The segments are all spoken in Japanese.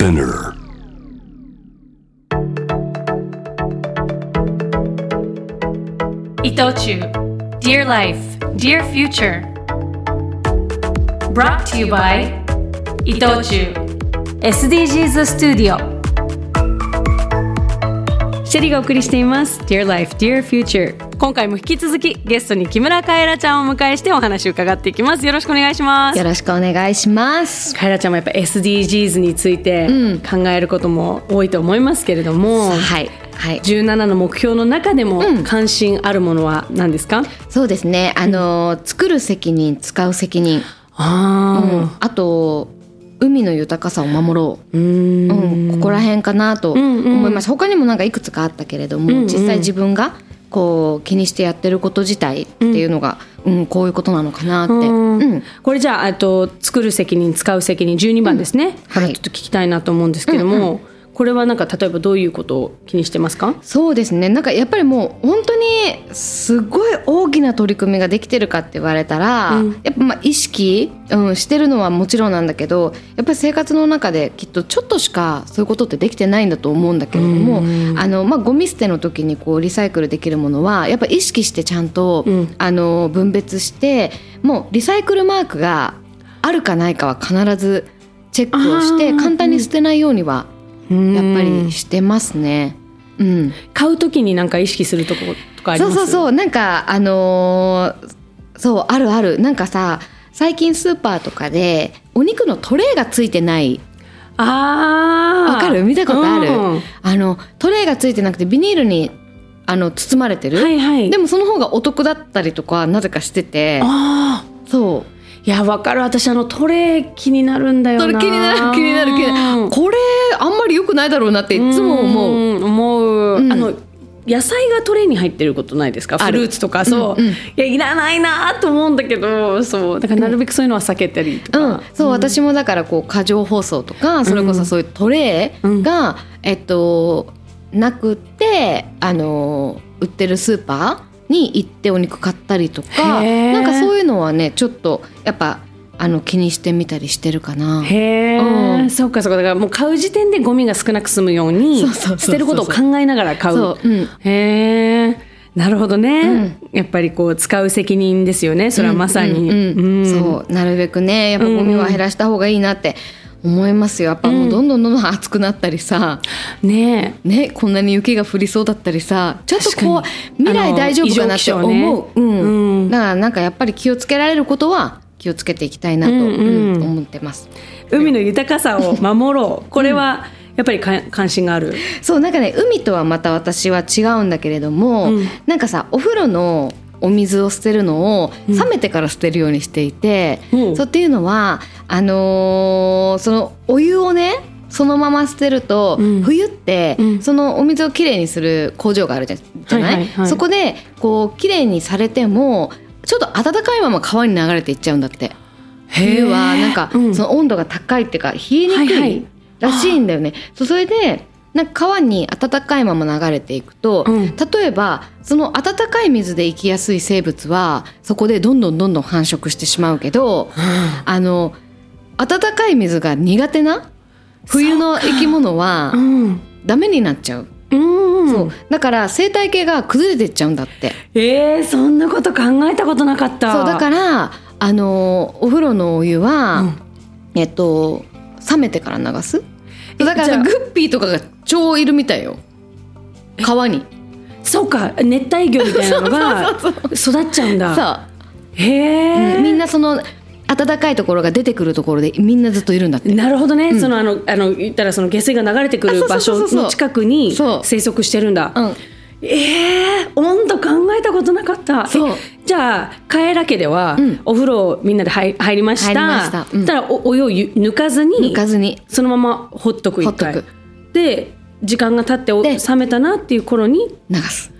Spinner. 伊藤忠 Dear Life, Dear Future Brought to you by 伊藤忠 SDGs スタジオシェリーがお送りしています Dear Life, Dear Future 今回も引き続きゲストに木村カエラちゃんをお迎えしてお話を伺っていきますよろしくお願いしますよろしくお願いします。カエラちゃんもやっぱ SDGs について考えることも多いと思いますけれども、はい。はい。17の目標の中でも関心あるものは何ですか、そうですね。あの、作る責任、使う責任。あうんあと、海の豊かさを守ろう。うんうん、ここら辺かなと思います。他にもなんかいくつかあったけれども、実際自分がこう気にしてやってること自体っていうのが、うん、こういうことなのかなって。うん。これじゃああと作る責任使う責任12番ですね、からちょっと聞きたいなと思うんですけども、これはなんか例えばどういうことを気にしてますか？そうですね。なんかやっぱりもう本当にすごい大きな取り組みができてるかって言われたら、やっぱまあ意識、うん、してるのはもちろんなんだけどやっぱり生活の中できっとちょっとしかそういうことってできてないんだと思うんだけれども、あのまあ、ゴミ捨ての時にこうリサイクルできるものはやっぱ意識してちゃんと、あの分別してもうリサイクルマークがあるかないかは必ずチェックをして簡単に捨てないようにはやっぱりしてますね。うん、買う時になんか意識するところとかあります？そうそうそう。なんかあのーそうあるある。なんかさ最近スーパーとかでお肉のトレーがついてない。あー。わかる？見たことある、うん。あのトレーがついてなくてビニールにあの包まれてる、はいはい。でもその方がお得だったりとかなぜかしてて。あそう。ーいやわかる。私あのトレー気になるんだよな。それ気になる気になる気になる。これあんまり良くないだろうなっていつも思う。うん思う、うん。あの野菜がトレーに入ってることないですか？フルーツとか。そう、うんうん。いやいらないなと思うんだけどそう。だからなるべくそういうのは避けたりとか、うん、そう、私もだからこう過剰包装とかそれこそそういうトレーが、えっとなくってあの売ってるスーパーに行ってお肉買ったりとかなんかそういうのはねちょっとやっぱあの気にしてみたりしてるかな。へえ、うん。そうかそうか。だからもう買う時点でゴミが少なく済むように捨てることを考えながら買う。そううん。へえなるほどね、やっぱりこう使う責任ですよね。それはまさに、うんうん。うん。そうなるべくねやっぱゴミは減らした方がいいなって思いますよ。やっぱもうどんどんどんどん暑くなったりさ、ねえ。ね、こんなに雪が降りそうだったりさ。ちょっとこう未来大丈夫かなって思う、ね。うん。うん。だからなんかやっぱり気をつけられることは気をつけていきたいなと、うんうん。うん思ってます。海の豊かさを守ろう。これはやっぱりか関心がある。そうなんかね海とはまた私は違うんだけれども、うん。なんかさお風呂のお水を捨てるのを冷めてから捨てるようにしていて、うん。そうっていうのはあのーそのお湯をねそのまま捨てると、うん。冬って、うん。そのお水をきれいにする工場があるじゃじゃない,、はいはいはい。そこでこうきれいにされてもちょっと温かいまま川に流れていっちゃうんだって。冬はなんか、うん。その温度が高いっていうか冷えにくはいはい。いらしいんだよね。そうそれでなんか川に温かいまま流れていくと、うん。例えばその温かい水で生きやすい生物はそこでどんどんどんどん繁殖してしまうけど、あの温かい水が苦手な冬の生き物はうん。ダメになっちゃう。うん。そう。だから生態系が崩れてっちゃうんだって。えー、そんなこと考えたことなかった。そうだからあのお風呂のお湯は、うん。えっと冷めてから流す。だからグッピーとかが超いるみたいよ。川に。そうか熱帯魚みたいなのが 育っちゃうんだ。さへあ、え、みんなその暖かいところが出てくるところでみんなずっといるんだって。なるほどね、そのあのあの言ったらその下水が流れてくるあ場そうそうそうそう。所の近くにそう。生息してるんだ。うん。えー、温度考えたことなかった。そう。えじゃあカエラ家では、うん。お風呂みんなで入入りました。入りました。うん。たらおお湯をゆ抜かずに抜かずに。そのままほっとく一回。ほっとくで時間が経って冷めたなっていう頃に流す。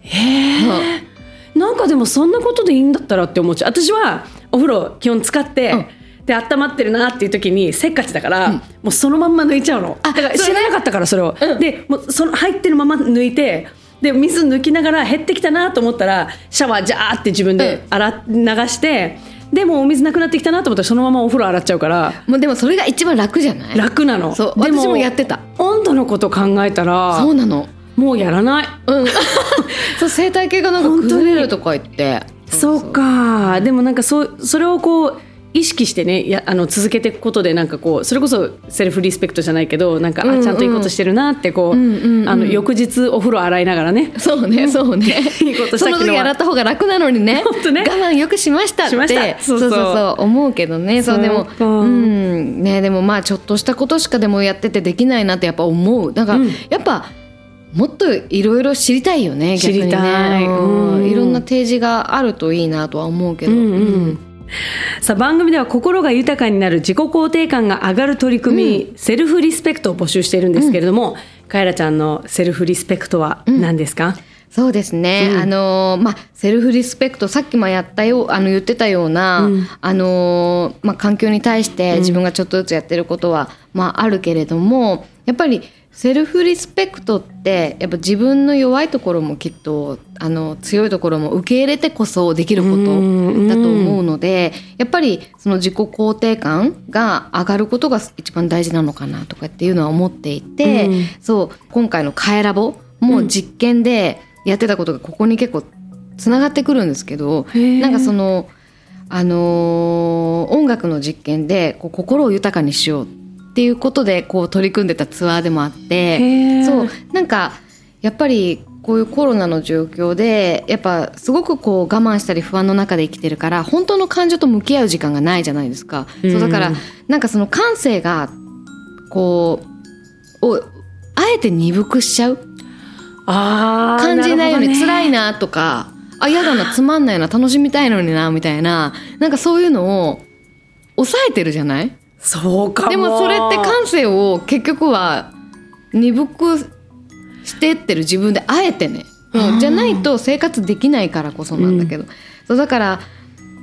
へえなんかでもそんなことでいいんだったらって思っちゃう私はお風呂基本使って、うん。で温まってるなっていう時にせっかちだから、もうそのまんま抜いちゃうの。だから知らなかったからそれを、でもうその入ってるまま抜いてで水抜きながら減ってきたなと思ったらシャワージャーって自分で洗っ流してでもお水なくなってきたなと思ったらそのままお風呂洗っちゃうから。もうでもそれが一番楽じゃない？楽なの。そうで私もやってた。温度のこと考えたらそうなの。もうやらない。うん。そう生態系がなんか崩れるとか言って。そうかでもなんかそうそれをこう意識してねやあの続けていくことでなんかこうそれこそセルフリスペクトじゃないけどなんか、うんうん。あちゃんといいことしてるなってこう,、うんうんうんあの翌日お風呂洗いながらね。そうねそうね。いいことしたその時洗った方が楽なのにね。ね。我慢よくしましたってそそうう。そうそう思うけどね。そうでもそうん。ねでもまあちょっとしたことしかでもやっててできないなってやっぱ思う。だから、うん。やっぱもっといろいろ知りたいよね逆にね。知りたい。うん。うん。いろんな提示があるといいなとは思うけど、うん。うん さあ番組では心が豊かになる自己肯定感が上がる取り組み、セルフリスペクトを募集しているんですけれども、カエラちゃんのセルフリスペクトは何ですか、そうですね、うん。あのーまあセルフリスペクトさっきもやったよあの言ってたような、うん。あのーまあ、環境に対して自分がちょっとずつやってることは、まあ、あるけれどもやっぱりセルフリスペクトってやっぱ自分の弱いところもきっとあの強いところも受け入れてこそできることだと思うのでやっぱりその自己肯定感が上がることが一番大事なのかなとかっていうのは思っていて、うん。そう今回の「カエラボ」も実験でやってたことがここに結構つながってくるんですけどへー。なんかその、あのー音楽の実験でこう心を豊かにしようっていうことでこう取り組んでたツアーでもあってそうなんかやっぱりこういうコロナの状況でやっぱすごくこう我慢したり不安の中で生きてるから本当の感情と向き合う時間がないじゃないですか。うん。そうだからなんかその感性がこうをあえて鈍くしちゃう。あー感じないよねるほど辛いなとかあ嫌だなつまんないな楽しみたいのになみたいななんかそういうのを抑えてるじゃない？そうかも。でもそれって感性を結局は鈍くしてってる自分であえてね、うん。じゃないと生活できないからこそなんだけど、そうだから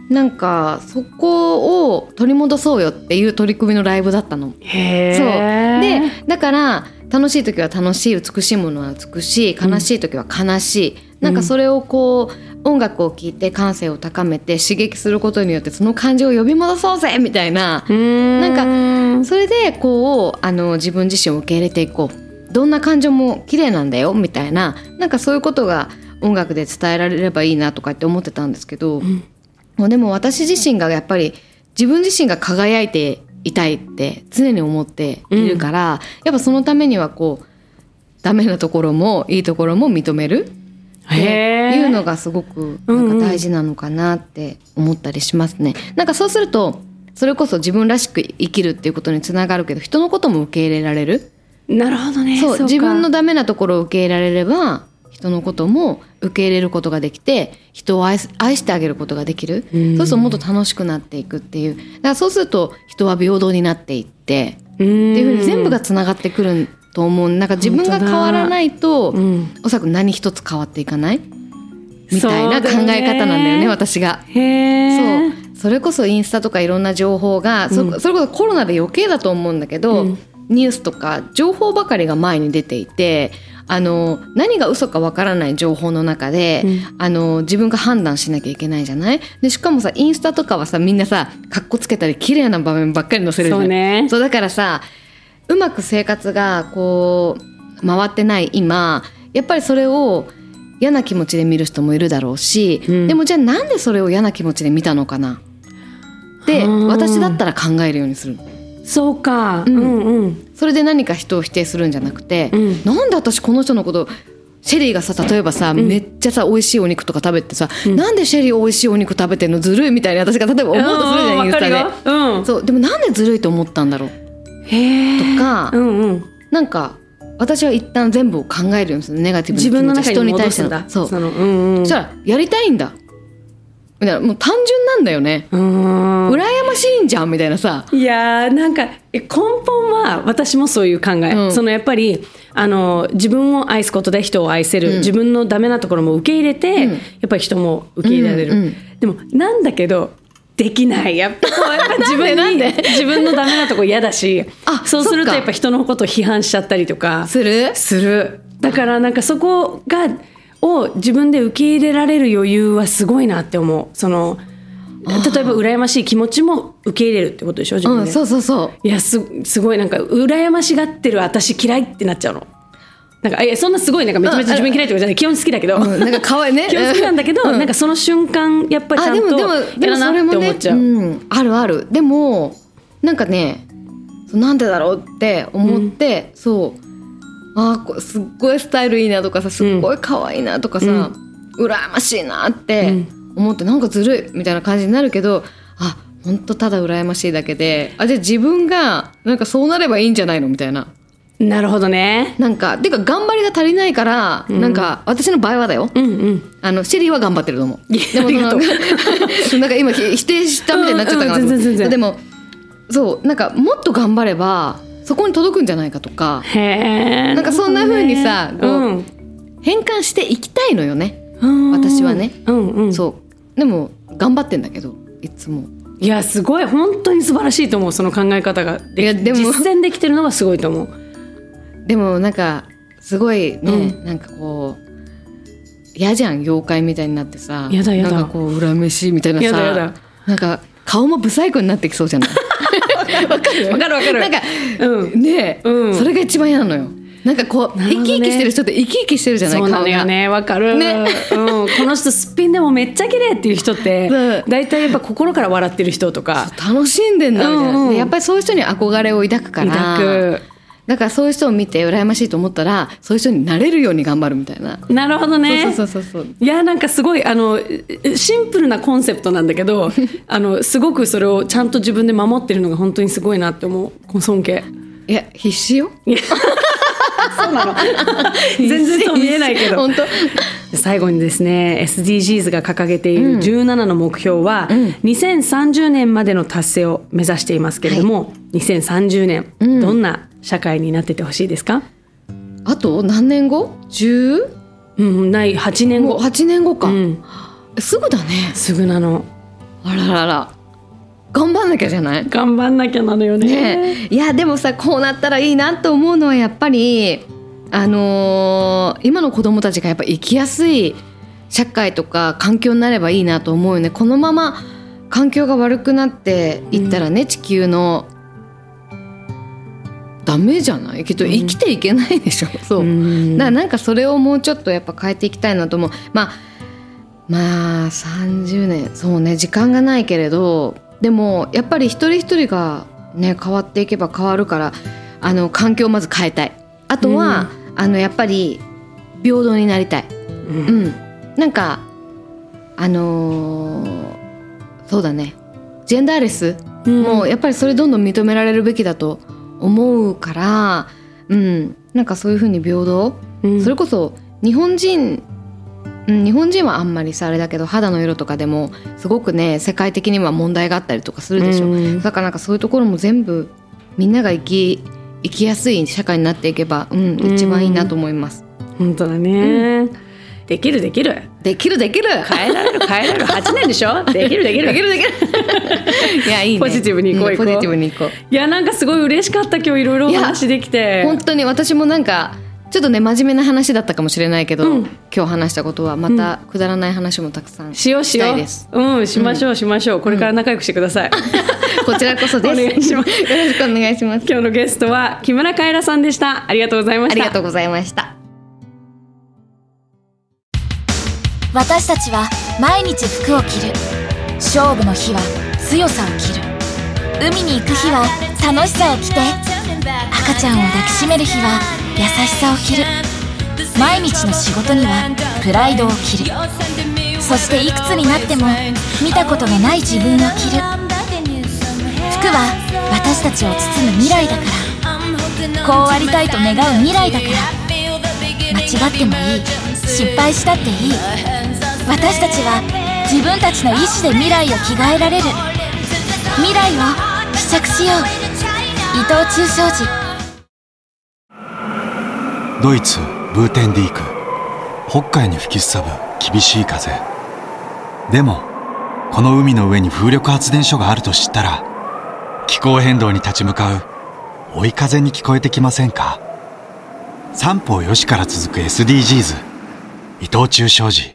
なんかそこを取り戻そうよっていう取り組みのライブだったの。へそう。ーでだから楽しい時は楽しい美しいものは美しい悲しい時は悲しい、なんかそれをこう音楽を聴いて感性を高めて刺激することによってその感情を呼び戻そうぜみたいななんかそれでこうあの自分自身を受け入れていこう。どんな感情も綺麗なんだよみたいななんかそういうことが音楽で伝えられればいいなとかって思ってたんですけど、もうでも私自身がやっぱり自分自身が輝いていたいって常に思っているから、やっぱそのためにはこうダメなところもいいところも認めるっていうのがすごくなんか大事なのかなって思ったりしますね。なんかそうするとそれこそ自分らしく生きるっていうことにつながるけど人のことも受け入れられる。なるほどね。かそう自分のダメなところを受け入れられれば人のことも受け入れることができて人を愛してあげることができる。うん。そうするともっと楽しくなっていくっていう。だからそうすると人は平等になっていってっていうふうに全部がつながってくると思う。なんか自分が変わらないと、うん。おそらく何一つ変わっていかない？みたいな考え方なんだよね私が。そう。それこそインスタとかいろんな情報が、そそれこそコロナで余計だと思うんだけど、うん。ニュースとか情報ばかりが前に出ていてあの何が嘘かわからない情報の中で、うん。あの自分が判断しなきゃいけないじゃない？でしかもさインスタとかはさみんなさかっこつけたり綺麗な場面ばっかり載せるじゃん。そうね。そうだからさうまく生活がこう回ってない今やっぱりそれを嫌な気持ちで見る人もいるだろうし、うん。でもじゃあなんでそれを嫌な気持ちで見たのかな？ってうん私だったら考えるようにするそうか。ううんんうん。それで何か人を否定するんじゃなくて、うん。なんで私この人のことシェリーがさ例えばさ、めっちゃさ美味しいお肉とか食べてさ、なんでシェリー美味しいお肉食べてんのずるいみたいに私が例えば思うとするじゃんインスタでわかるよ。うんそう。でもなんでずるいと思ったんだろう？とかうんうん。なんか私は一旦全部を考えるようにするネガティブ自分の中に人に対して戻すんだそう。そのうんうん。そしたらやりたいんだ。みたいな。もう単純なんだよね。うん。羨ましいんじゃんみたいなさ。いやーなんかえ根本は私もそういう考え、うん。そのやっぱりあの自分を愛すことで人を愛せる、自分のダメなところも受け入れて、うん。やっぱり人も受け入れられる、うんうん。でもなんだけどできない。やっぱこうやっぱ 自分になんで？自分のダメなとこ嫌だしあそうするとやっぱ人のことを批判しちゃったりとかする？する。だからなんかそこがを自分で受け入れられる余裕はすごいなって思う。その例えば羨ましい気持ちも受け入れるってことでしょ自分で、うん、そうそうそう。いやすすごいなんか羨ましがってる私嫌いってなっちゃうのなんかいやそんなすごいなんかめちゃめちゃ自分嫌いとじゃない。基本好きだけど、うんなんか可愛いね。基本好きなんだけど、うん。なんかその瞬間やっぱりちゃんとあでもでもでやらなってもそれもね思っちゃう、うん、あるある。でもなんかねなんでだろうって思って、そう。あすっごいスタイルいいなとかさすっごい可愛いなとかさ、羨ましいなって思ってなんかずるいみたいな感じになるけどあ本当ただ羨ましいだけで。あじゃあ自分がなんかそうなればいいんじゃないのみたいななるほどね。なんかてか頑張りが足りないから、なんか私の場合はだよ。うんうん。あのシェリーは頑張ってると思う。いやありがとう。そ のなんか今ひ否定したみたいになっちゃったかなと思ってうんうん全然全然。でもそうなんかもっと頑張ればそこに届くんじゃないかとか。へえなんかそんな風にさこううん。変換していきたいのよね。うん。私はね。うんうん。そう。でも頑張ってんだけどいつも。いやすごい。本当に素晴らしいと思う。その考え方が。でいやでも。実践できてるのがすごいと思うでもなんかすごいね、なんかこう嫌じゃん妖怪みたいになってさ。やだやだ。なんかこう恨めしいみたいなさ。やだやだ。なんか顔もブサイクになってきそうじゃない？わかる？わかるわかる。なんかうん。ねえ、うん。それが一番嫌なのよ。なんかこう、ね。生き生きしてる人って生き生きしてるじゃない？そうなのよね。わかる、ね。うん、この人すっぴんでもめっちゃ綺麗っていう人って大体やっぱ心から笑ってる人とか。楽しんでんだみたいな、うんうん。でやっぱりそういう人に憧れを抱くから。抱くだからそういう人を見て羨ましいと思ったらそういう人になれるように頑張るみたいな、なるほどね。そうそうそうそう。いやなんかすごいあのシンプルなコンセプトなんだけど あのすごくそれをちゃんと自分で守ってるのが本当にすごいなって思う。尊敬。いや必死よ。そうなの。全然そう見えないけど。本当。最後にですね SDGs が掲げている17の目標は、2030年までの達成を目指していますけれども、2030年、どんな社会になっててほしいですか？あと何年後 ?10? うんない8年後、8年後か、うん、すぐだね。すぐなの。あららら。頑張んなきゃじゃない？頑張んなきゃなのよね。ね。いやでもさこうなったらいいなと思うのはやっぱりあのー今の子供たちがやっぱ生きやすい社会とか環境になればいいなと思うよね。このまま環境が悪くなっていったらね、地球のダメじゃない？きっと生きていけないでしょ、そう、うん。だからなんかそれをもうちょっとやっぱ変えていきたいなと思う。まあまあ30年そうね。時間がないけれどでもやっぱり一人一人がね変わっていけば変わるからあの環境をまず変えたい。あとは、あのやっぱり平等になりたい。うん。うん。なんかあのーそうだね。ジェンダーレスうん。もうやっぱりそれどんどん認められるべきだと思うから、うん、なんかそういうふうに平等、うん。それこそ日本人、うん、日本人はあんまりさあれだけど肌の色とかでもすごくね世界的には問題があったりとかするでしょ、うん。だからなんかそういうところも全部みんなが生き生きやすい社会になっていけば、うん、一番いいなと思います。本当だね、できるできる。できるできる。変えられる変えられる。8年でしょ？できるできる。できるできる。いやいいね。ポジティブにいこううんポジティブにいこう。いやなんかすごい嬉しかった今日いろいろお話できて。本当に私もなんかちょっとね真面目な話だったかもしれないけど、うん。今日話したことはまたくだらない話もたくさんしようしようです。う。んしましょうしましょう。これから仲良くしてください、こちらこそです。お願いします。よろしくお願いします。今日のゲストは木村カエラさんでした。ありがとうございました。ありがとうございました。私たちは毎日服を着る。勝負の日は強さを着る。海に行く日は楽しさを着て赤ちゃんを抱きしめる日は優しさを着る。毎日の仕事にはプライドを着る。そしていくつになっても見たことがない自分を着る。服は私たちを包む未来だから。こうありたいと願う未来だから。間違ってもいい。失敗したっていい。私たちは自分たちの意志で未来を着替えられる。未来を試着しよう。伊藤忠商事。ドイツブーテンディーク。北海に吹きすさぶ厳しい風。でもこの海の上に風力発電所があると知ったら気候変動に立ち向かう追い風に聞こえてきませんか？三方よしから続く SDGs 伊藤忠商事。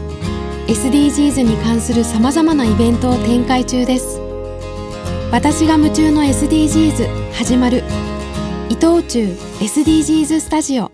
SDGs に関するさまざまなイベントを展開中です。私が夢中の SDGs 始まる。伊藤忠 SDGs スタジオ。